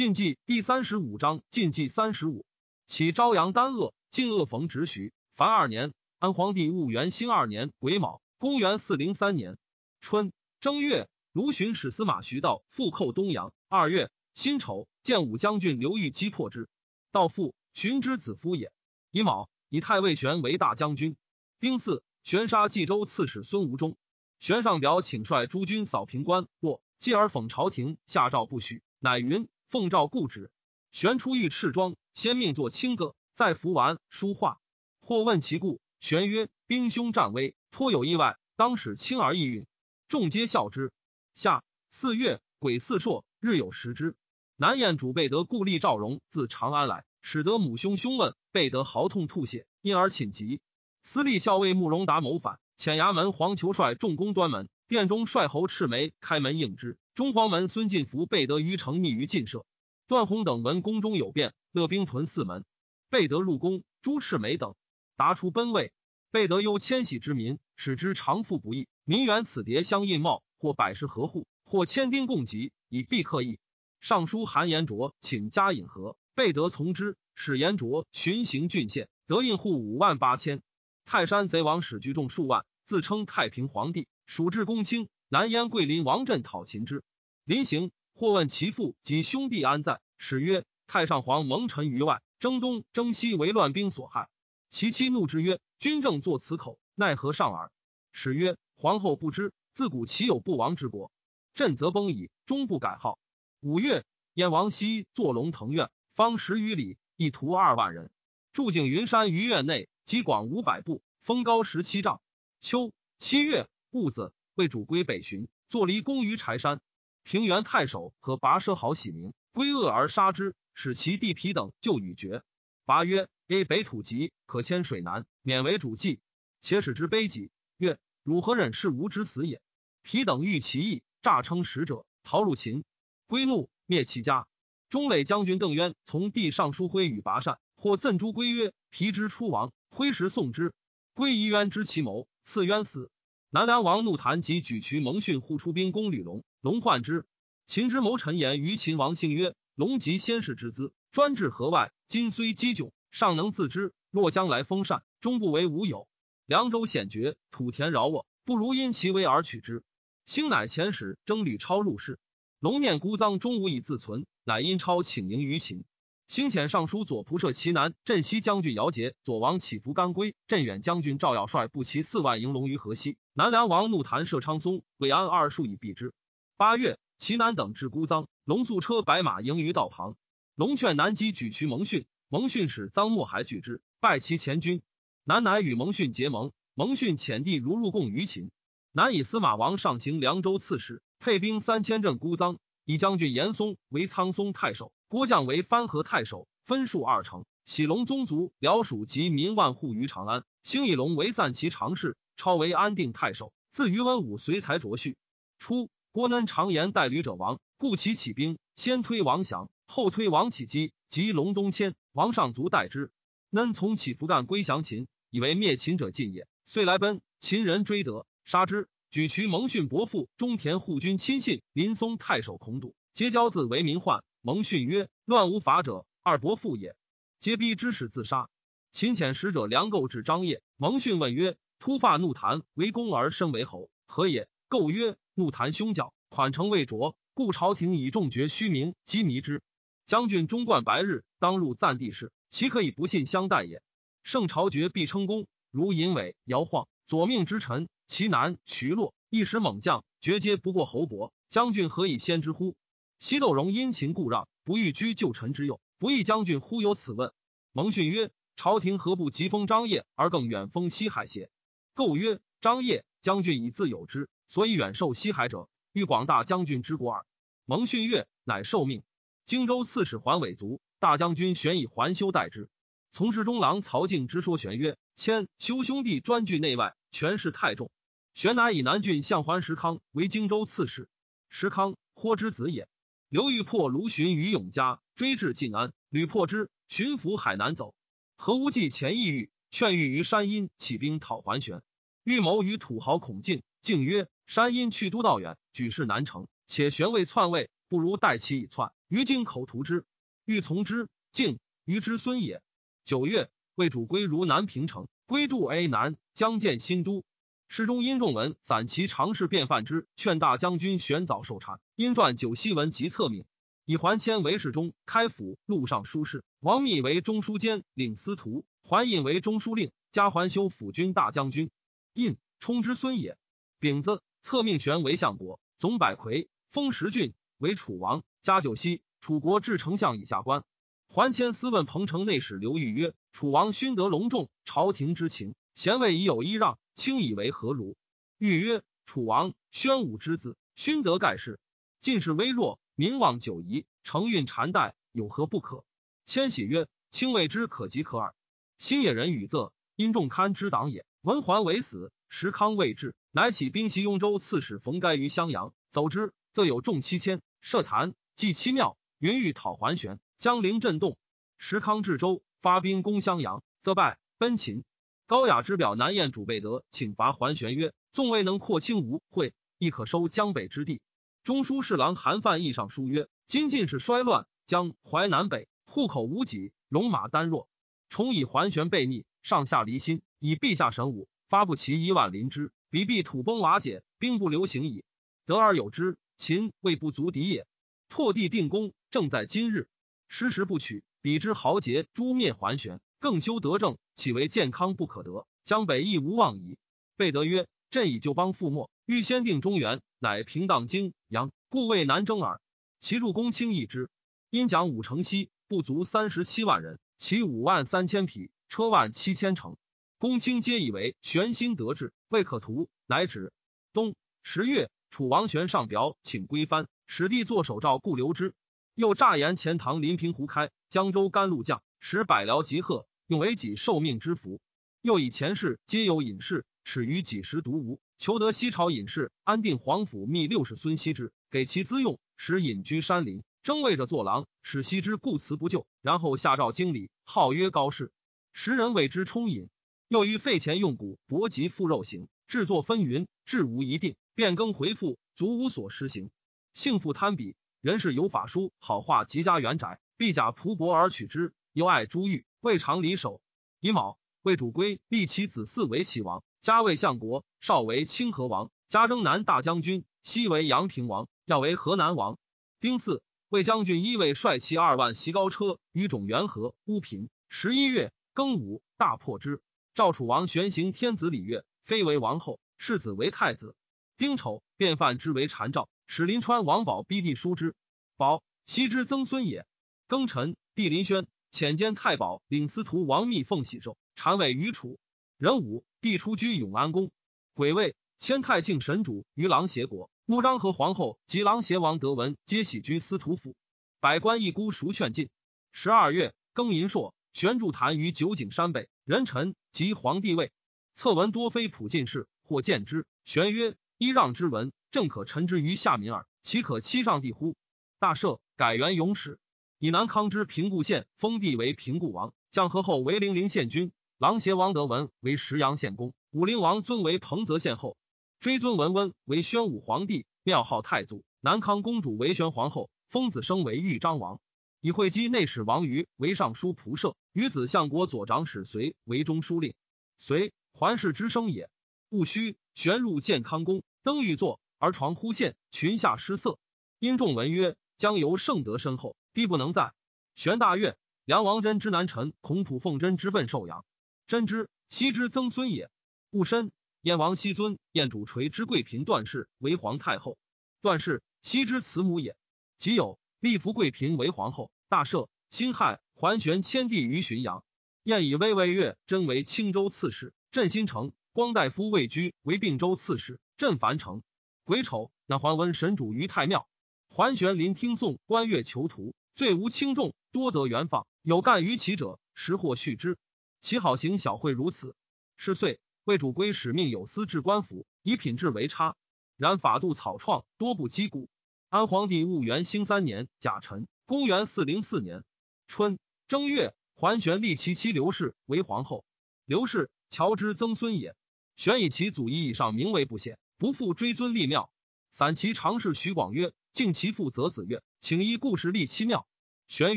晋纪第三十五章，晋纪三十五，起朝阳丹鄂，晋鄂逢直徐。凡二年，安皇帝戊元兴二年癸卯，公元四零三年春正月，卢循使司马徐道复寇东阳。二月，辛丑，建武将军刘裕击破之。道复，荀之子夫也。乙卯，以太尉玄为大将军。丁巳，玄杀冀州刺史孙吴中。玄上表请率诸军扫平关，过继而讽朝廷下诏不许，乃云奉诏固旨。玄出御赤装，先命作清歌，再服完书画。或问其故，玄曰：“兵凶战危，颇有意外，当使轻而易运。”众皆笑之。夏四月，癸巳朔，日有食之。南燕主备得故吏赵荣自长安来，使得母兄兄问，备得嚎痛吐血，因而寝疾。司隶校尉慕容达谋反，遣衙门黄求率重攻端门，殿中帅侯赤眉开门应之。中黄门孙进福备得于城匿于进舍。段宏等闻宫中有变，勒兵屯四门，备得入宫。朱赤眉等。达出奔位，备得忧迁徙之民，使之长富不易。民缘此牒相印茂，或百世合户，或千丁共集，以避客役。尚书韩延灼请加引和，备德从之。使延卓巡行郡县，得印户五万八千。泰山贼王史居众数万，自称太平皇帝，属至公卿。南燕桂林王振讨秦之，临行或问其父及兄弟安在，使曰：太上皇蒙尘于外，征东征西为乱兵所害。其妻怒之曰：“君正作此口，奈何上耳？”使曰：“皇后不知，自古岂有不亡之国？朕则崩矣，终不改号。”五月，燕王熙坐龙腾苑，方十余里，一屠二万人。筑景云山于苑内，积广五百步，峰高十七丈。秋七月戊子，为主归北巡，坐离宫于柴山。平原太守和跋奢好喜名，归恶而杀之，使其地皮等就与绝。跋曰。A 北土急，可迁水南，免为主祭。且使之悲己，曰：“汝何忍视吾之死也？”皮等欲其意，诈称使者，逃入秦。归怒，灭其家。中垒将军邓渊从地上书挥与拔善，或赠诸归曰：“皮之出亡，挥时送之。”归疑渊知其谋，赐渊死。南梁王怒谈及举渠蒙逊呼出兵攻吕龙，龙患之。秦之谋臣言于秦王信曰：“龙即先世之资，专治河外，今虽积窘。”尚能自知，若将来封禅，终不为吾有。凉州险绝，土田饶沃，不如因其威而取之。兴乃遣使征吕超入室，龙念孤臧，终无以自存，乃因超请迎于秦。兴遣尚书左仆射齐南、镇西将军姚杰、左王起伏干归、镇远将军赵耀率步骑四万迎龙于河西。南梁王怒谈射昌松、魏安二数以避之。八月，齐南等至孤臧，龙素车白马迎于道旁。龙劝南击举渠蒙逊。蒙逊使臧莫还拒之，败其前军。南乃与蒙逊结盟。蒙逊遣地如入贡于秦。南以司马王上行凉州刺史，配兵三千镇孤臧。以将军严嵩为苍松太守，郭将为番河太守，分数二城。喜龙宗族辽属及民万户于长安。兴以龙为散骑常侍，超为安定太守。自于文武随才卓序。初，郭恩常言代吕者亡，故其起兵，先推王祥，后推王启基及隆东迁。王上卒代之，恩从起伏干归降秦，以为灭秦者尽也。遂来奔，秦人追得，杀之。举渠蒙逊伯父中田护军亲信林松太守孔笃，结交自为民患。蒙逊曰：“乱无法者，二伯父也。”皆逼之使自杀。秦遣使者梁构至张掖，蒙逊问曰：“突发怒谈为公而身为侯，何也？”构曰：“怒谈凶教，款成未着，故朝廷以重爵虚名，击迷之。”将军终冠白日当入暂地室，岂可以不信相待也？圣朝爵必称功，如尹伟、姚晃、左命之臣，其南徐洛一时猛将，绝皆不过侯伯。将军何以先之乎？西窦荣殷勤故让，不欲居旧臣之右，不义将军忽有此问。蒙逊曰：朝廷何不急封张掖，而更远封西海邪？构曰：张掖将军以自有之，所以远受西海者，欲广大将军之国耳。蒙逊曰：乃受命。荆州刺史桓伟卒，大将军玄以桓修代之。从事中郎曹敬之说玄曰：“迁修兄弟专据内外，权势太重。”玄乃以南郡相桓石康为荆州刺史。石康豁之子也。刘裕破卢循于永嘉，追至晋安，屡破之，巡抚海南走。何无忌前意欲劝谕于山阴起兵讨桓玄。预谋与土豪孔敬，敬曰：“山阴去都道远，举事难成，且玄未篡位，不如待其以篡。”于京口图之，欲从之，敬于之孙也。九月，魏主归如南平城，归渡 A 南，将建新都。诗中因仲文散其常侍便犯之，劝大将军玄早受禅。因传九锡文及策命，以桓谦为侍中，开府录尚书事。王密为中书监，领司徒。桓印为中书令，加桓修辅军大将军。印冲之孙也。丙子，策命玄为相国，总百魁，封十郡为楚王。加九锡，楚国至丞相以下官。桓谦私问彭城内史刘裕曰：“楚王勋德隆重，朝廷之情，贤位已有依让，卿以为何如？”裕曰：“楚王宣武之子，勋德盖世，进士微弱，名望久夷，承运禅代，有何不可？”千玺曰：“卿谓之可及可耳。”新野人语仄，因仲堪之党也。文桓为死，时康未至，乃起兵袭雍州刺史冯该于襄阳，走之，则有众七千，设坛。祭七庙，云欲讨桓玄，江陵震动。时康至州，发兵攻襄阳，则败，奔秦。高雅之表南燕主备德，请伐桓玄曰：“纵未能扩清吴会，亦可收江北之地。”中书侍郎韩范义上书曰：“今进士衰乱，江淮南北户口无几，戎马单弱。重以桓玄悖逆，上下离心，以陛下神武，发不齐一万临之，彼必土崩瓦解，兵不流行矣。得而有之，秦未不足敌也。”拓地定功，正在今日。失时不取，彼之豪杰诛灭桓玄，更修德政，岂为健康不可得？江北亦无望矣。备德曰：“朕以旧邦覆没，欲先定中原，乃平荡京阳，故未难征耳。”其助公卿议之，因讲武城西不足三十七万人，其五万三千匹，车万七千乘。公卿皆以为玄心得志，未可图，乃止。冬十月，楚王玄上表请归藩。使帝作守诏，故留之。又诈言钱塘临平湖开，江州甘露降，使百僚集贺，用为己受命之福。又以前世皆有隐士，耻于几时独无，求得西朝隐士，安定皇甫，密六世孙羲之，给其资用，使隐居山林，征位者作郎，使羲之故辞不就。然后下诏经理，号曰高士。时人谓之充隐。又于废钱用古，薄及复肉刑，制作纷纭，至无一定，变更回复，足无所施行。幸复贪比，人是有法书，好画极家园宅，必假仆薄而取之。又爱珠玉，未尝离手。乙卯，魏主归立其子嗣为齐王，家为相国，少为清河王，加征南大将军，西为阳平王，要为河南王。丁巳，魏将军一位率其二万袭高车于种元和乌平。十一月庚午，大破之。赵楚王玄行天子礼乐，非为王后，世子为太子。丁丑，便犯之为禅赵。使临川王宝逼弟叔之，宝羲之曾孙也。庚辰，帝林轩遣兼太保领司徒王密奉喜寿，禅位于楚。壬午，帝出居永安宫。癸未，迁太庆神主于琅邪国。穆章和皇后及琅邪王德文皆喜居司徒府。百官一孤熟劝进。十二月，庚寅朔，玄柱坛于九井山北。人臣及皇帝位，策文多非普进士，或见之。玄曰：依让之文。正可陈之于下民耳，岂可欺上帝乎？大赦，改元永始，以南康之平固县封地为平固王，降和后为零陵县君。琅邪王德文为石阳县公，武陵王尊为彭泽县后，追尊文温为宣武皇帝，庙号太祖。南康公主为玄皇后，封子生为豫章王，以会稽内史王瑜为尚书仆射，与子相国左长史隋为中书令。隋桓氏之生也。戊戌，玄入建康宫，登御座。而床忽现，群下失色。因众闻曰：“将由圣德深厚，帝不能在。”玄大悦。梁王真之南臣，孔普奉真之奔寿阳。真之，羲之曾孙也。戊申，燕王羲尊燕主垂之贵嫔段氏为皇太后。段氏，羲之慈母也。即有立福贵嫔为皇后。大赦。辛亥，桓玄迁帝于浔阳。燕以威为越真为青州刺史。镇新城。光大夫魏居为并州刺史。镇樊城。癸丑，那桓温神主于太庙。桓玄临听讼，观月囚徒，罪无轻重，多得原放。有干于其者，实或续之。其好行小惠如此。是岁，魏主归使命有司治官府，以品质为差。然法度草创，多不积固。安皇帝戊元兴三年甲辰，公元四零四年春正月，桓玄立其妻刘氏为皇后。刘氏，乔之曾孙也。玄以其祖义以上名为不显。不复追尊立庙，散其常侍徐广曰：“敬其父则子曰：请依故事立七庙。玄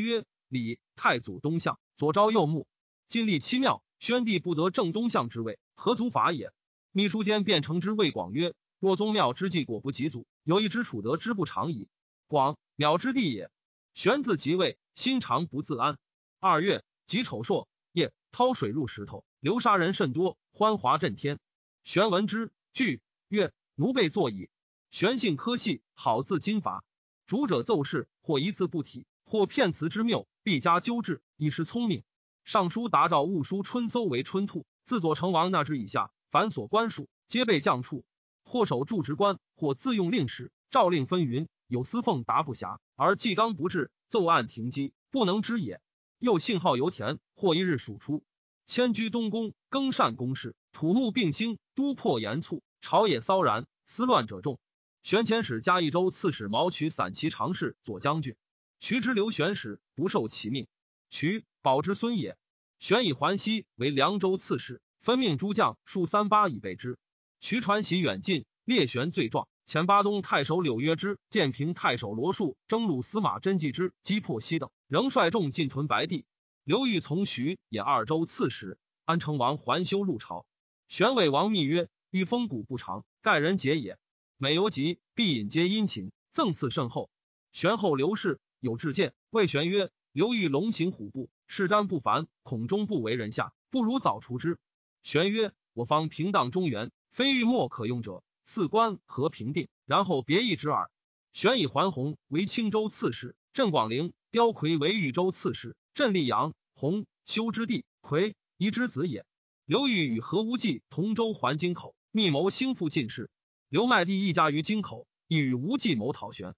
曰：礼太祖东向，左昭右穆，今立七庙，宣帝不得正东向之位，何足法也？秘书监便称之魏广曰：若宗庙之计果不及祖，有一之楚德之不长矣。广庙之地也。玄自即位，心常不自安。二月，己丑朔，夜掏水入石头，流沙人甚多，欢华震天。玄闻之，惧曰：奴辈坐矣。玄性科系，好自金伐。主者奏事，或一字不提，或骗词之谬，必加纠治，以示聪明。尚书达诏误书春搜为春兔，自左成王那之以下，凡所官属，皆被降处。或守住职官，或自用令史，诏令分云，有司奉达不暇，而纪纲不治，奏案停机，不能知也。又信号油田，或一日数出，迁居东宫，更善公事，土木并兴，都破严促，朝野骚然，思乱者众。玄前使嘉义州刺史毛取散骑常侍左将军，渠之留玄使，不受其命。渠保之孙也。玄以环西为凉州刺史，分命诸将数三八以备之。渠传檄远近，列玄罪状。前巴东太守柳约之、建平太守罗树征虏司马真纪之、击破西等，仍率众进屯白帝。刘裕从徐引二州刺史，安成王还修入朝。玄伟王密曰：“欲封谷不长，盖人节也。”每游疾，必引皆殷勤，赠赐甚厚。玄后刘氏有志见，谓玄曰：“刘裕龙行虎步，事瞻不凡，恐终不为人下，不如早除之。”玄曰：“我方平荡中原，非欲莫可用者，赐官和平定，然后别议之耳。”玄以桓洪为青州刺史，镇广陵；刁魁为豫州刺史，镇溧阳。洪修之弟，魁夷之子也。刘裕与何无忌同州还京口，密谋兴复进士。刘麦弟一家于京口，亦与无忌谋讨玄。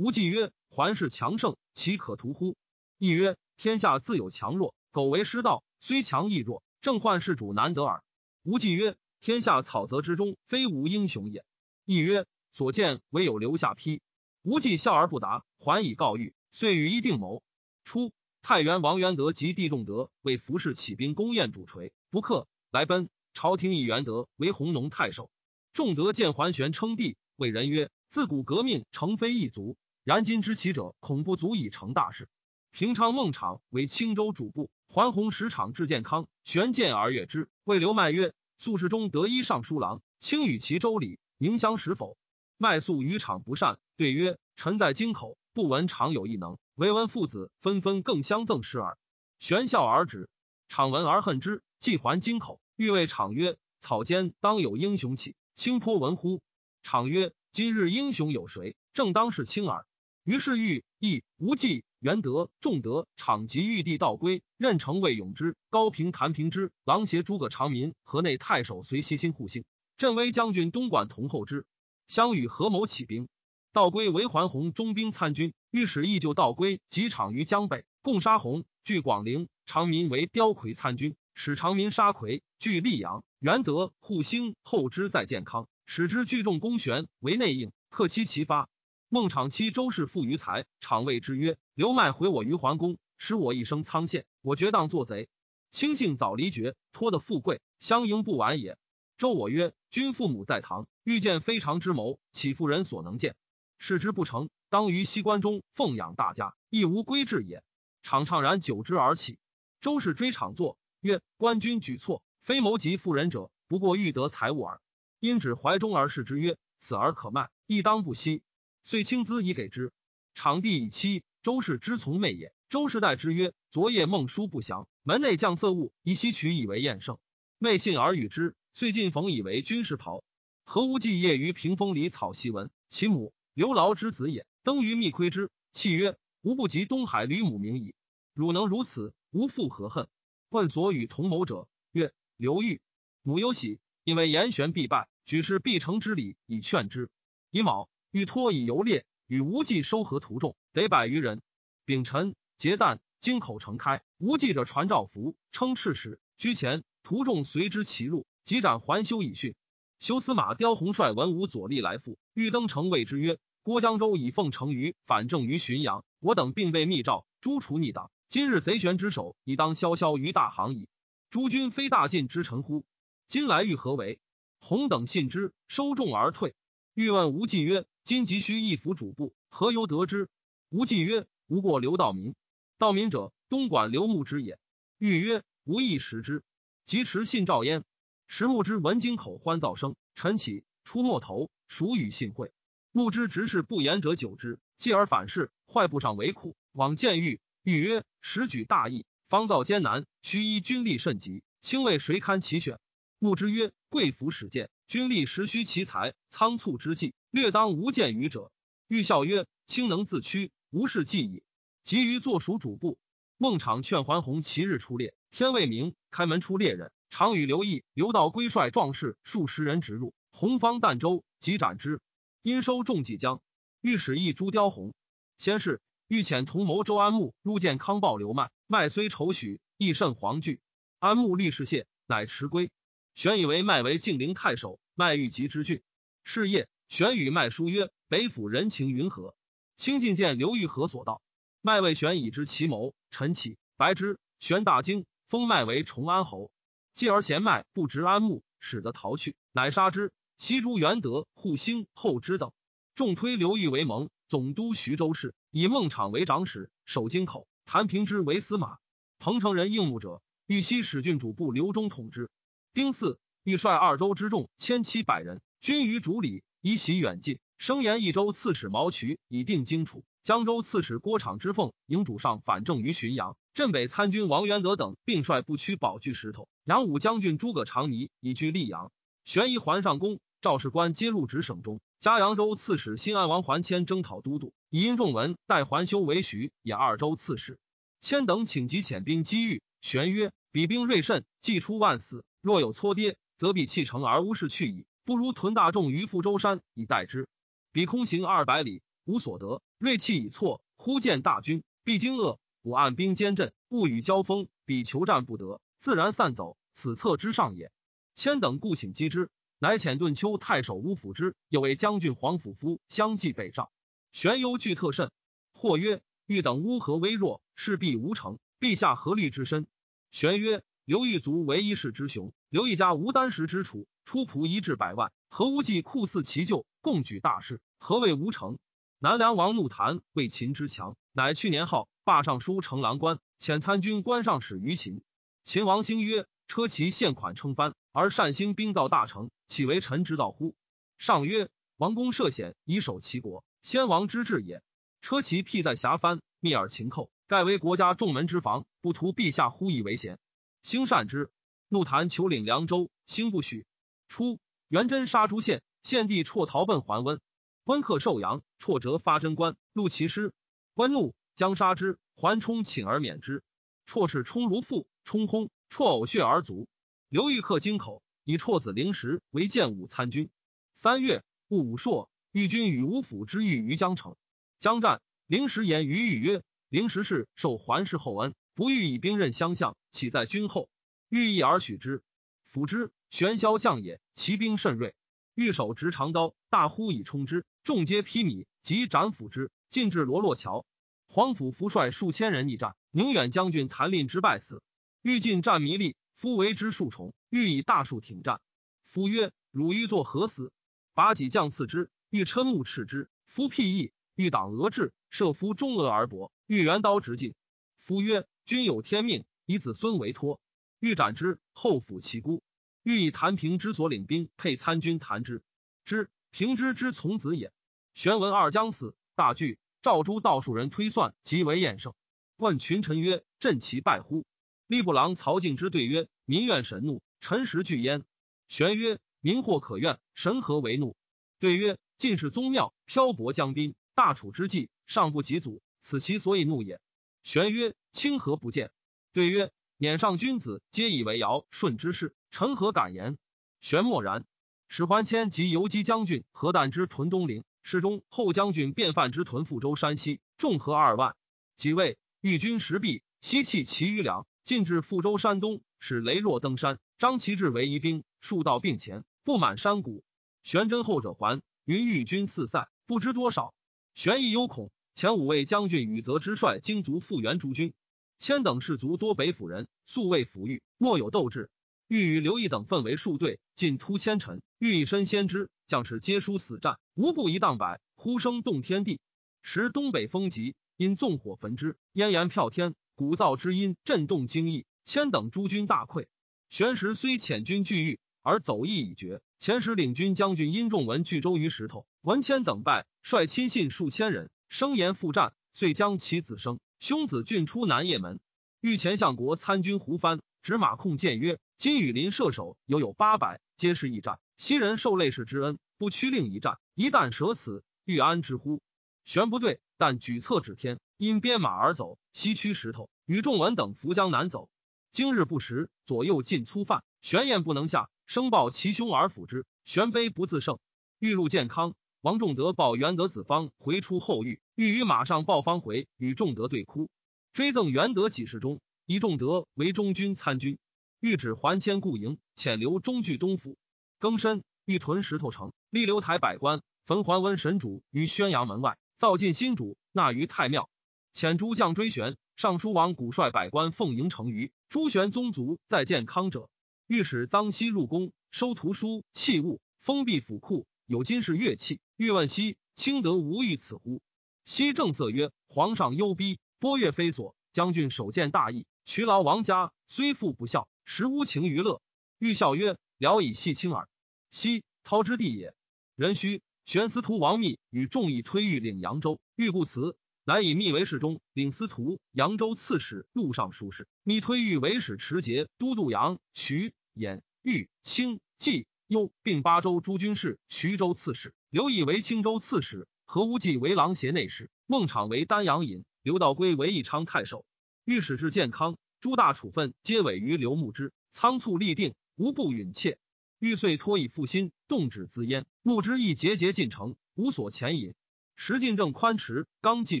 无忌曰：“桓氏强盛，岂可图乎？”亦曰：“天下自有强弱，苟为失道，虽强亦弱，正患世主难得耳。”无忌曰：“天下草泽之中，非无英雄也。”亦曰：“所见唯有留下批。”无忌笑而不答。桓以告谕，遂与一定谋。初，太原王元德及地仲德为服侍起兵攻燕主垂，不克，来奔。朝廷以元德为弘农太守。仲德见桓玄称帝，谓人曰：“自古革命成非一族，然今之起者，恐不足以成大事。”平昌孟昶为青州主簿，桓洪使场至健康，玄见而悦之，谓刘迈曰：“素世中得一尚书郎，卿与其周礼，宁相识否？”迈素于场不善，对曰：“臣在京口，不闻常有异能，唯闻父子纷纷更相赠诗耳。”玄笑而止。场闻而恨之，既还京口，欲谓场曰：“草间当有英雄起。”清颇闻乎？场曰：“今日英雄有谁？正当是卿耳。”于是欲义无忌、元德、仲德、场及玉帝道归，任城尉永之、高平、谭平之、郎协诸葛长民、河内太守随西心护兴、镇威将军东莞同后之，相与合谋起兵。道归为桓洪中兵参军，御史义救道归及场于江北，共杀洪，据广陵。长民为刁魁参军，使长民杀魁，据溧阳。元德护兴后之在健康，使之聚众攻玄为内应，克期齐发。孟昶妻周氏富于财，常谓之曰：“刘迈毁我于桓公，使我一生苍陷，我决当作贼。卿性早离绝，托的富贵，相迎不晚也。”周我曰：“君父母在堂，欲见非常之谋，岂妇人所能见？事之不成，当于西关中奉养大家，亦无归志也。”昶怅然久之而起。周氏追场坐曰：“官军举措。”非谋及妇人者，不过欲得财物耳。因指怀中而视之曰：“此而可卖，亦当不惜。”遂轻资以给之。场地以妻，周氏之从妹也。周氏待之曰：“昨夜梦书不祥，门内降色物，以西取以为厌胜。”妹信而与之，遂进逢以为军士袍。何无忌夜于屏风里草檄文，其母刘牢之子也。登于密窥之，泣曰：“吾不及东海吕母名矣。汝能如此，吾复何恨？”问所与同谋者。曰刘裕母忧喜，因为严玄必败，举事必成之礼以劝之。乙卯，欲托以游猎，与无忌收合徒众，得百余人。丙辰，结旦，京口城开，无忌者传诏符，称赤使，居前，徒众随之齐入，即斩还休以训。修司马刁洪率文武左吏来赴，欲登城，谓之曰：“郭江州以奉成于反正于浔阳，我等并被密诏诛除逆党。今日贼玄之首，已当萧萧于大行矣。”诸君非大晋之臣乎？今来欲何为？洪等信之，收众而退。欲问无忌曰：“今急需一府主簿，何由得之？”吴忌曰：“无过刘道民。道民者，东莞刘牧之也。”欲曰：“无亦识之。”即持信诏焉。石牧之闻京口欢噪声，晨起出没头，属与信会。牧之执事不言者久之，继而反噬，坏不上为苦，往见欲。欲曰：“时举大义，方造艰难，须依军力甚急，卿为谁堪其选？”牧之曰：“贵服使见，军力实需其才，仓促之计，略当无见于者。”欲笑曰：“卿能自驱，无事计矣。”急于坐属主簿。孟昶劝桓洪其日出猎，天未明，开门出猎人，常与刘毅、刘道归率壮士数十人直入，洪方儋州，即斩之。因收众济江，欲使一朱雕红。先是，欲遣同谋周安穆入见康报刘迈，迈虽丑许，亦甚惶惧。安穆立士谢，乃迟归。玄以为麦为晋陵太守，麦欲及之郡。是夜，玄与麦书曰：“北府人情云何？”清进见刘玉何所到？麦为玄以知其谋，陈启白之，玄大惊，封麦为崇安侯。继而贤麦不执安牧，使得逃去，乃杀之。西诸元德、护兴、后之等，众推刘裕为盟，总督徐州市，以孟昶为长史，守京口。谭平之为司马。彭城人应募者，豫西使郡主簿刘忠统之。丁巳，欲率二州之众千七百人，军于主里，以喜远近。声言益州刺史毛渠以定荆楚。江州刺史郭昶之奉营主上反正于浔阳，镇北参军王元德等并率部驱保据石头。杨武将军诸葛长尼以居溧阳。玄仪还上宫，赵士官皆入职省中。加扬州刺史新安王桓谦征讨都督，以因仲文代桓修为徐也二州刺史。谦等请集遣兵击遇。玄曰：“彼兵锐甚，既出万死，若有搓跌，则必弃城而无事去矣。不如屯大众于富州山以待之。彼空行二百里，无所得。”锐气已挫，忽见大军，必惊愕。我按兵坚阵，勿与交锋。彼求战不得，自然散走。此策之上也。千等故请击之，乃遣顿丘太守乌府之，又为将军黄甫夫相继北上。玄忧惧特甚。或曰：欲等乌合微弱，势必无成。陛下何虑之深？玄曰：刘义族为一世之雄，刘一家无单食之楚，出仆一至百万，何无忌酷似其舅，共举大事？何谓无成？南梁王怒谈为秦之强，乃去年号霸尚书城郎官，遣参军关上使于秦。秦王兴曰：“车骑献款称藩，而善兴兵造大成，岂为臣之道乎？”上曰：“王公涉险以守其国，先王之志也。车骑辟在峡藩，密而秦寇，盖为国家重门之防，不图陛下忽以为贤。”兴善之，怒谈求领凉州，兴不许。初，元贞杀朱献，献帝辍逃奔桓温。温克寿阳，辍折发贞观，录其师。温怒，将杀之。桓冲请而免之。辍使冲如父，冲轰。辍呕血而卒。刘裕克京口，以辍子灵石为建武参军。三月，戊午朔，豫军与吴府之遇于江城。将战，灵石言于豫曰：“灵石氏受桓氏厚恩，不欲以兵刃相向，岂在君后？欲意而许之。辅之，玄霄将也，其兵甚锐。欲手执长刀，大呼以冲之。”众皆披靡，即斩斧之，进至罗洛桥。黄甫夫率数千人逆战，宁远将军谭令之败死。欲进战弥利，夫为之数重，欲以大树挺战。夫曰：“汝欲作何死？”拔戟将刺之，欲嗔目斥之。夫辟翼，欲挡额至，射夫中额而搏。欲元刀直进。夫曰：“君有天命，以子孙为托。”欲斩之，后抚其孤。欲以谭平之所领兵配参军谭之之。平之之从子也。玄文二将死，大惧。赵诸道术人推算，即为厌胜。问群臣曰：“朕其败乎？”吏部郎曹敬之对曰：“民怨神怒，臣实惧焉。”玄曰：“民或可怨，神何为怒？”对曰：“进士宗庙，漂泊江滨，大楚之际，尚不及祖，此其所以怒也。”玄曰：“清何不见？”对曰：“撵上君子，皆以为尧舜之事，臣何敢言？”玄默然。使桓谦及游击将军何旦之屯东陵，侍中后将军卞范之屯富州山西，众合二万。即位，御军十壁，西弃其余粮，进至富州山东，使雷若登山，张其志为疑兵，数道并前，布满山谷。玄真后者还，云御军四散，不知多少。玄亦忧恐，前五位将军宇泽之帅精卒复原诸军。千等士卒多北府人，素未抚育，莫有斗志。欲与刘毅等分为数队，进突千尘。欲以身先知，将士皆殊死战，无不一荡百，呼声动天地。时东北风急，因纵火焚之，烟炎飘天，鼓噪之音震动京邑，千等诸军大溃。玄石虽遣军拒御，而走意已决。前时领军将军殷仲文据州于石头，文谦等败，率亲信数千人，声言复战，遂将其子生兄子郡出南掖门。御前相国参军胡藩执马控谏曰：“今羽林射手犹有八百，皆是驿战。昔人受累世之恩，不屈令一战，一旦舍此，欲安之乎？”玄不对，但举策指天，因鞭马而走，西驱石头，与仲文等扶江南走。今日不食，左右尽粗饭，玄燕不能下。生报其兄而辅之，玄悲不自胜。欲入健康，王仲德报元德子方回出后狱，欲于马上报方回，与仲德对哭，追赠元德几世中，以仲德为中军参军。欲指还迁故营，遣留中据东府。更深，欲屯石头城，立留台百官，焚桓温神主于宣阳门外，造进新主，纳于太庙。遣诸将追玄，尚书王古率百官奉迎成于朱玄宗族在建康者。御史臧熙入宫，收图书器物，封闭府库，有金饰乐器。欲问西，卿得无欲此乎？熙正色曰：“皇上忧逼，波月非所。将军首见大义，渠劳王家，虽父不孝，实无情于乐。”欲笑曰：“聊以戏轻耳。”熙，操之地也。人须玄司徒王密与众议推御领扬州，欲不辞。乃以密为侍中，领司徒、扬州刺史、录尚书事。密推御为使持节、都督扬、徐、兖、豫、清、冀、幽，并八州诸军事。徐州刺史刘毅为青州刺史，何无忌为郎协内侍，孟昶为丹阳尹，刘道归为义昌太守。御史至健康，诸大处分皆委于刘牧之，仓促立定，无不允切。欲遂托以复心，动止自焉。牧之亦节节进城，无所前引。时进政宽弛，纲纪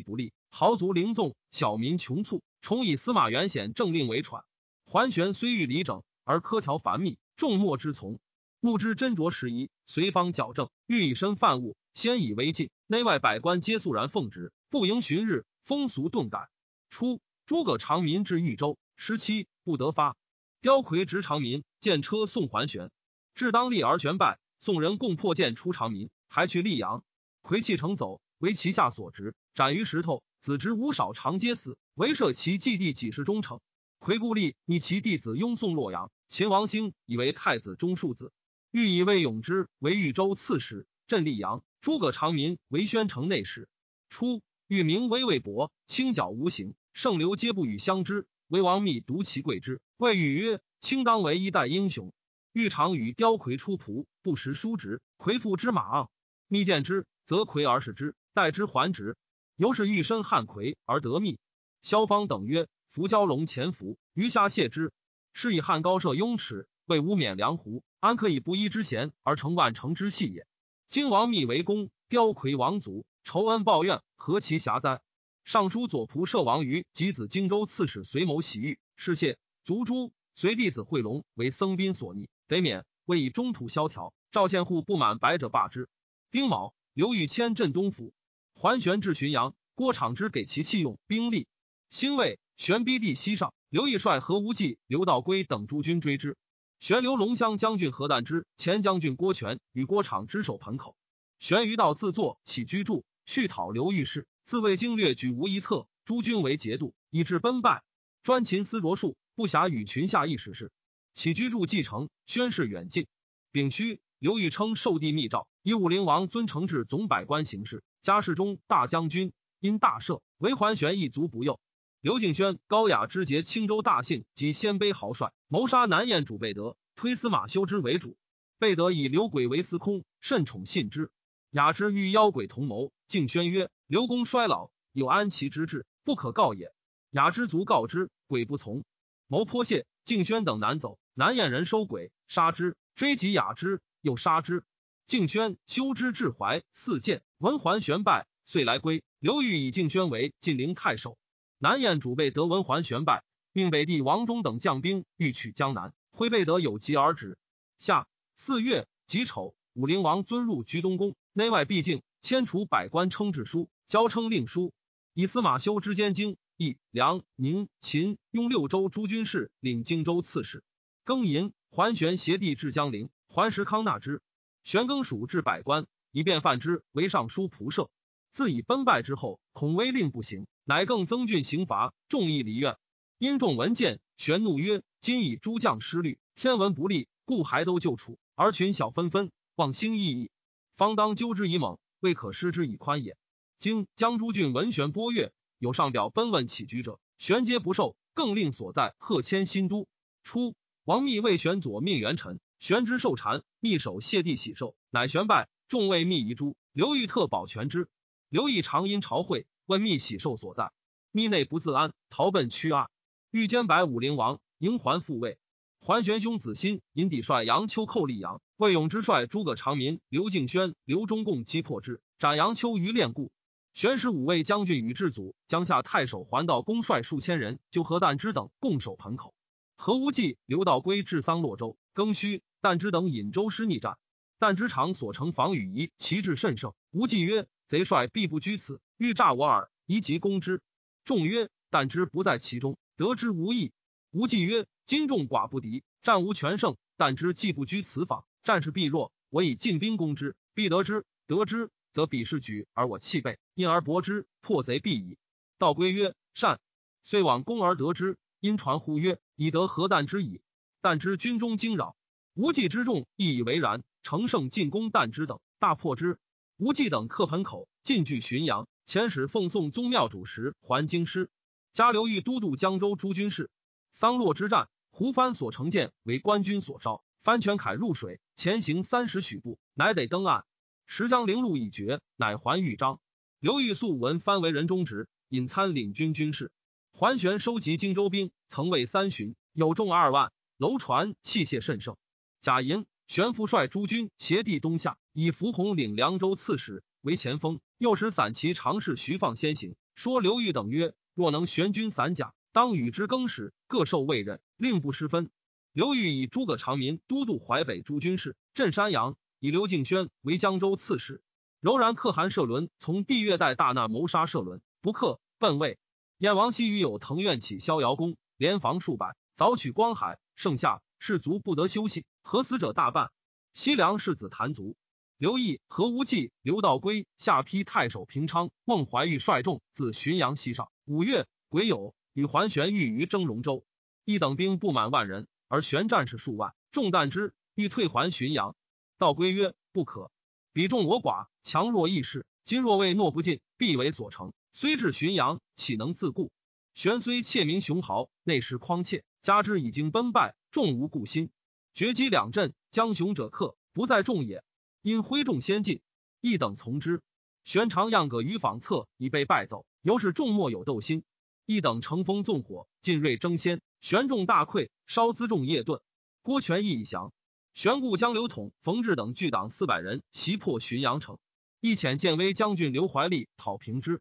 不立，豪族凌纵，小民穷促，重以司马元显政令为喘。桓玄虽欲理整，而苛条繁密，众莫之从。牧之斟酌时宜，随方矫正，欲以身犯物，先以为禁。内外百官皆肃然奉旨，不迎旬日，风俗顿改。初，诸葛长民至豫州，十七不得发。刁魁执长民，见车送桓玄，至当立而玄败，宋人共破剑出长民，还去溧阳。魁弃城走，为其下所执，斩于石头。子之无少长皆死，唯赦其继弟几世忠诚。魁故立，逆其弟子拥送洛阳。秦王兴以为太子中庶子，欲以魏永之为豫州刺史，镇溧阳。诸葛长民为宣城内史。初，欲名威魏博，轻脚无形，圣流皆不与相知。魏王密独其贵之，谓禹曰：“卿当为一代英雄。”欲常与雕魁出仆，不识叔侄。魁父之马，密见之。则魁而视之，待之还职。由是欲身汉魁而得密。萧方等曰：“伏蛟龙潜伏，鱼虾谢之。是以汉高射雍齿，为污冕梁胡，安可以不依之贤而成万乘之戏也？今王密为公，雕魁王族，仇恩报怨，何其狭哉？”尚书左仆射王于及子荆州刺史随谋洗狱，是谢族诛。随弟子惠龙为僧宾所逆，得免。为以中土萧条。赵献户不满白者罢之。丁卯。刘裕迁镇东府，桓玄至浔阳，郭昶之给其器用兵力。兴魏，玄逼地西上，刘毅率何无忌、刘道归等诸军追之。玄留龙骧将军何旦之、前将军郭权与郭昶之守盆口。玄于道自作起居住，续讨刘裕事，自谓经略举无一策，诸军为节度，以致奔败。专勤思卓术，不暇与群下议时事。起居住继承，宣誓远近。丙戌。刘裕称受帝密诏，以武陵王尊承制总百官行事，加侍中、大将军，因大赦，为桓玄一族不右。刘敬轩、高雅之节青州大姓及鲜卑豪帅，谋杀南燕主贝德，推司马修之为主。贝德以刘轨为司空，甚宠信之。雅之与妖鬼同谋，敬轩曰：“刘公衰老，有安其之志，不可告也。”雅之卒告之，鬼不从，谋颇泄。敬轩等难走，南燕人收鬼，杀之，追及雅之。又杀之，敬轩修之至怀四剑，文桓玄败，遂来归。刘裕以敬轩为晋陵太守。南燕主备德文桓玄败，命北帝王忠等将兵欲取江南，挥备德有疾而止。下四月己丑，武陵王尊入居东宫，内外毕竟，迁除百官称制书，交称令书，以司马修之兼京、益、梁、宁、秦、雍六州诸军事，领荆州刺史。庚寅，桓玄携帝至江陵。桓石康纳之，玄庚属至百官，以便犯之为尚书仆射。自以奔败之后，恐威令不行，乃更增峻刑罚，众议离怨。因众闻见，玄怒曰：“今以诸将失虑，天文不利，故还都救楚，而群小纷纷，望兴异矣。方当纠之以猛，未可施之以宽也。”今江诸郡闻玄波月，有上表奔问起居者，玄皆不受，更令所在贺迁新都。初，王密为玄左命元臣，玄之受禅，密守谢帝喜寿，乃玄拜，众位密遗诸。刘裕特保全之。刘义常因朝会，问密喜寿所在，密内不自安，逃奔屈阿。欲兼白武陵王，迎还复位。桓玄兄子欣引抵帅杨秋寇溧阳，魏勇之帅诸葛长民、刘敬轩、刘忠共击破之，斩杨秋于练固。玄使五位将军与智祖、江夏太守桓道公率数千人，就何旦之等共守盆口。何无忌、刘道归至桑洛州，庚戌，旦之等引舟师逆战。旦之长所成防御仪，旗帜甚盛。无忌曰：“贼帅必不居此，欲诈我耳，宜急攻之。”众曰：“旦之不在其中，得之无益。”无忌曰：“今众寡不敌，战无全胜。旦之既不居此坊，战事必弱。我以进兵攻之，必得之。得之。”则彼是举而我弃备，因而搏之，破贼必矣。道归曰：“善。”遂往攻而得之。因传呼曰：“以得何旦之矣？”旦之军中惊扰，无忌之众亦以为然。乘胜进攻旦之等，大破之。无忌等克盆口，进据浔阳。遣使奉送宗庙主食，还京师。加刘裕都督江州诸军事。桑洛之战，胡藩所乘舰为官军所烧，藩全凯入水，前行三十许步，乃得登岸。时将陵路已绝，乃还豫章。刘裕素闻藩为人中直，引参领军军事。桓玄收集荆州兵，曾为三旬，有众二万，楼船器械甚盛。贾银、玄父率诸军协地东下，以符洪领凉州刺史为前锋。又使散骑常侍徐放先行，说刘裕等曰：“若能玄军散甲，当与之更始，各受位任，令不失分。”刘裕以诸葛长民都督淮北诸军事，镇山阳。以刘敬轩为江州刺史，柔然可汗射伦从帝月代大难谋杀射伦，不克，奔魏。燕王西与有腾愿起逍遥宫，连防数百，早取光海。盛夏，士卒不得休息，何死者大半。西凉世子谭族，刘毅、何无忌、刘道归下邳太守平昌、孟怀玉率众自浔阳西上。五月，癸酉，与桓玄遇于征龙州，一等兵不满万人，而玄战士数万，众惮之，欲退还浔阳。道归曰：“不可，彼众我寡，强弱异势。今若未诺不尽，必为所成。虽至浔阳，岂能自固？玄虽窃名雄豪，内实匡怯，加之已经奔败，众无故心。决击两阵，将雄者克，不在众也。因挥众先进，一等从之。玄常样葛于坊侧，已被败走，由是众莫有斗心。一等乘风纵火，进锐争先，玄众大溃，烧辎重夜遁。郭全义已降。”玄故将刘统、冯志等聚党四百人袭破浔阳城，一遣建威将军刘怀立讨平之。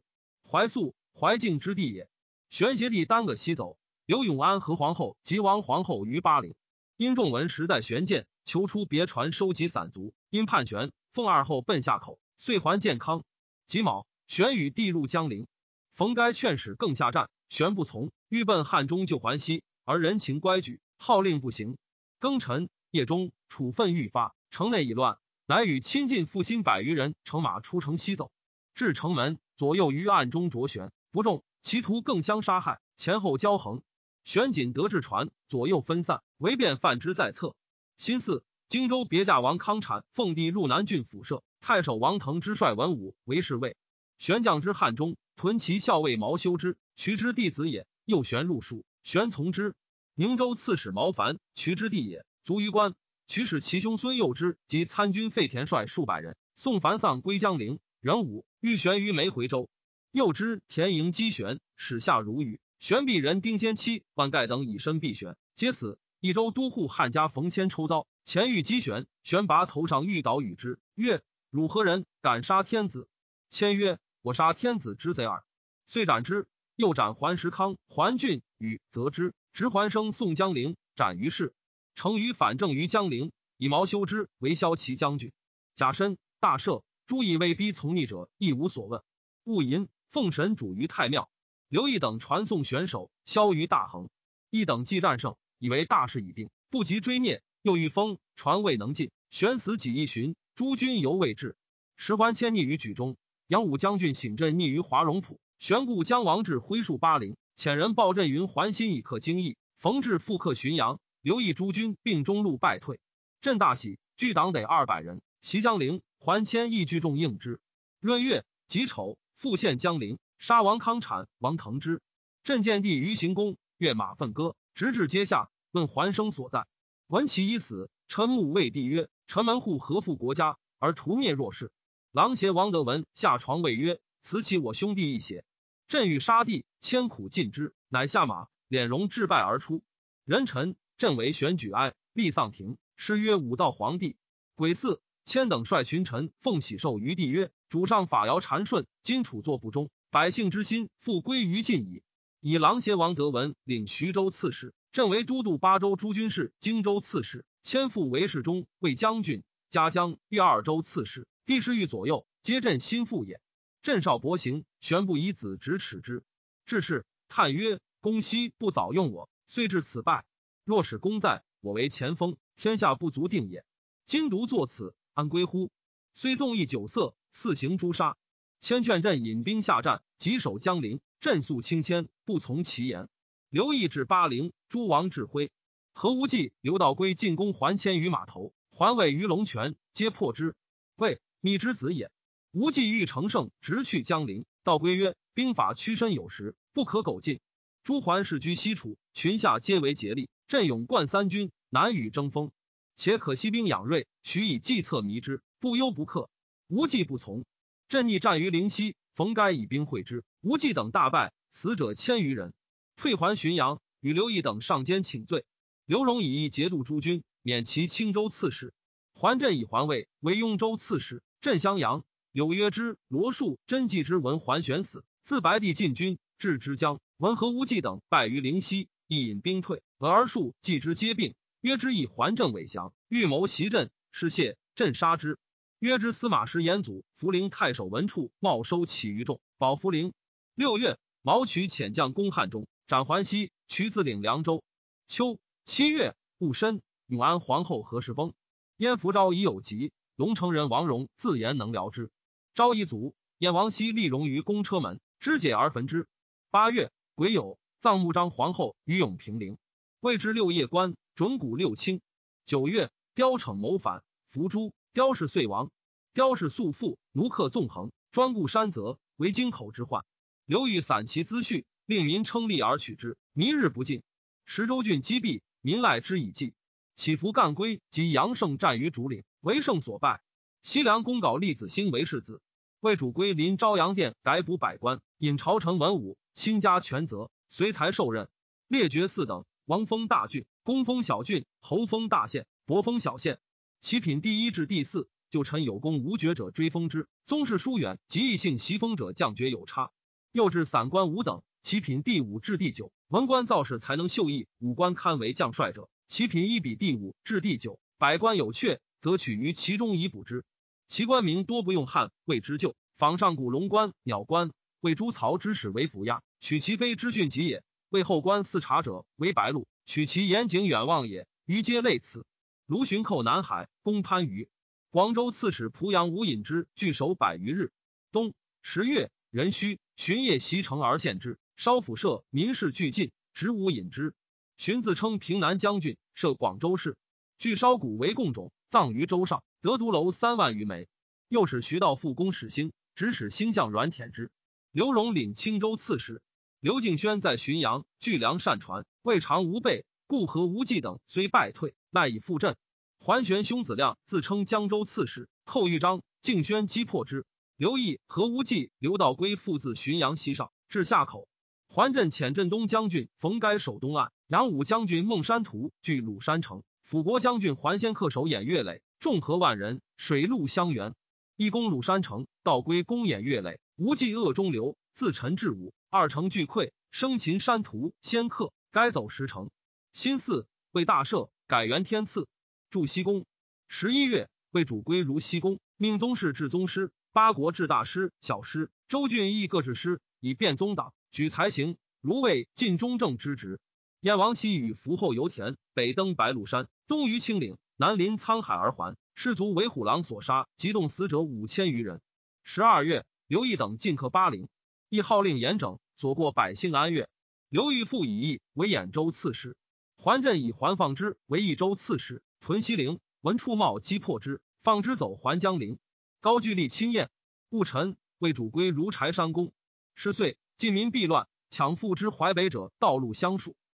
怀素、怀敬之地也。玄协帝单个西走，刘永安和皇后及王皇后于巴陵。因仲文实在玄见，求出别船收集散卒。因叛玄，奉二后奔下口，遂还健康。己卯，玄与地入江陵。逢该劝使更下战，玄不从，欲奔汉中救还西，而人情乖举，号令不行。庚辰。夜中，处分愈发，城内已乱，乃与亲近负心百余人乘马出城西走，至城门，左右于暗中着旋，不中，其徒更相杀害，前后交横。玄锦得至船，左右分散，唯便犯之在侧。心巳，荆州别驾王康产奉帝入南郡府舍，太守王腾之率文武为侍卫。玄将之汉中，屯骑校尉毛修之，渠之弟子也。又玄入蜀，玄从之。宁州刺史毛凡，渠之弟也。卒于官，渠使其兄孙幼之及参军费田率数百人送樊丧归江陵。元武，欲悬于梅回州。幼之田营击玄，使下如雨。玄必人丁先期、万盖等以身避玄，皆死。益州都护汉家冯谦抽刀，前欲击玄，玄拔头上欲倒与之，曰：“汝何人？敢杀天子？”谦曰：“我杀天子之贼耳。”遂斩之。又斩桓石康、桓俊与则之，执桓生宋江陵，斩于市。成于反正于江陵，以毛修之为骁骑将军。甲申，大赦，诸以威逼从逆者，亦无所问。戊寅，奉神主于太庙。刘毅等传送选手，消于大衡。一等既战胜，以为大事已定，不及追灭。又遇风，船未能进，悬死几一旬，诸军犹未至。时还迁匿于举中。杨武将军醒镇匿于华容浦，玄故将王至挥戍巴陵，遣人报镇云还心以克京邑。冯至复克浔阳，刘义诸军并中路败退。镇大喜，聚党得二百人，袭江陵，还迁亦聚众应之。闰月己丑，复陷江陵，杀王康产、王腾之。镇见帝于行宫，跃马奋歌，直至阶下，问桓生所在。闻其已死，臣母谓帝曰：“臣门户何负国家，而屠灭弱士？”郎邪王德文下床谓曰：“此起我兄弟一邪？”朕欲杀帝，千苦尽之，乃下马，敛容致败而出。人臣朕为选举哀，立丧庭，诗曰：“武道皇帝。”鬼四，千等率群臣奉喜寿于帝曰：“主上法尧禅顺，今楚作不忠，百姓之心复归于晋矣。”以郎邪王德文领徐州刺史，朕为都督巴州诸军事、荆州刺史，迁父为侍中、为将军、嘉江、豫二州刺史。帝师御左右，皆朕心腹也。朕少薄行，玄不以子直耻之。至是，叹曰：“公昔不早用我，遂至此败。若使公在，我为前锋，天下不足定也。今独作此，安归乎？”虽纵意酒色，肆行诛杀。千劝朕引兵下战，急守江陵。朕肃轻迁，不从其言。刘毅至巴陵，诸王指挥。何无忌、刘道归进攻还迁于码头，还位于龙泉，皆破之。谓密之子也。无忌欲成胜，直去江陵。道归曰：“兵法屈身有时，不可苟进。诸桓氏居西楚，群下皆为竭力。镇勇冠三军，难与争锋。且可息兵养锐，许以计策迷之，不忧不克。无忌不从。朕逆战于灵溪。”冯该以兵会之，无忌等大败，死者千余人。退还浔阳，与刘毅等上监请罪。刘荣以义节度诸军，免其青州刺史。还镇以还位为雍州刺史。镇襄阳。有约之、罗树、真纪之闻桓玄死，自白帝进军至之江，闻何无忌等败于灵溪，亦引兵退。而数继之皆病。约之以还镇为降，预谋袭镇，失谢，镇杀之。约之司马师延祖、涪陵太守文处冒收起于众，保涪陵。六月，毛取遣将攻汉中，斩桓熙，渠自领凉州。秋七月，戊申，永安皇后何氏崩。燕福昭已有疾，龙城人王荣自言能疗之。昭一卒，燕王熙立荣于公车门，肢解而焚之。八月，癸酉，葬穆章皇后于永平陵。谓之六夜官，准古六卿。九月，貂逞谋反，伏诛。雕氏遂亡，雕氏素富，奴客纵横，专顾山泽，为京口之患。刘裕散其资序，令民称利而取之，弥日不尽。石州郡击毙，民赖之以计。起伏干归及杨胜战于竹岭，为胜所败。西凉公稿立子兴为世子，为主归临朝阳殿，改补百官，引朝臣文武，亲加权责，随才受任，列爵四等：王封大郡，公封小郡，侯封大县，伯封小县。其品第一至第四，就臣有功无爵者追封之；宗室疏远及异姓袭封者降爵有差。又至散官五等，其品第五至第九，文官造势才能秀逸，武官堪为将帅者，其品一比第五至第九。百官有阙，则取于其中以补之。其官名多不用汉，谓之旧。仿上古龙官、鸟官，谓诸曹之使为府押，取其非之郡籍也；为后官四察者为白鹿，取其严谨远望也。余皆类此。卢循寇南海，攻番禺。广州刺史濮阳吴隐之据守百余日。冬十月，壬戌，荀夜袭城而陷之，烧府舍，民士俱尽，执吴隐之。荀自称平南将军，设广州市，据烧谷为贡种，葬于州上，得独楼三万余枚。又使徐道复攻始兴，指使星相阮舔之。刘荣领青州刺史。刘敬轩在浔阳据粮善传，未尝无备，故和无忌等虽败退。赖以复镇，桓玄兄子亮自称江州刺史，寇豫章，敬轩击破之。刘毅、何无忌、刘道归父自浔阳西上，至下口。桓镇遣镇东将军冯该守东岸，杨武将军孟山图据鲁山城，辅国将军桓先恪守偃月垒，众合万人，水陆相援。一攻鲁山城，道归攻偃月垒，无忌恶中流，自陈至武，二城俱溃。生擒山图先克，该走十城。新四为大赦。改元天赐，筑西宫。十一月，为主归如西宫，命宗室至宗师，八国至大师、小师，州郡亦各置师，以便宗党，举才行，如为晋中正之职。燕王熙与伏后游田，北登白鹿山，东于青岭，南临沧海而还。士卒为虎狼所杀，急动死者五千余人。十二月，刘毅等进克巴陵，亦号令严整，所过百姓安乐。刘裕复以义为兖州刺史，桓镇以桓放之为益州刺史，屯西陵。闻处茂击破之，放之走还江陵。高句丽亲宴，戊辰，为主归如柴山公。十岁，晋民避乱，抢复之淮北者，道路相数。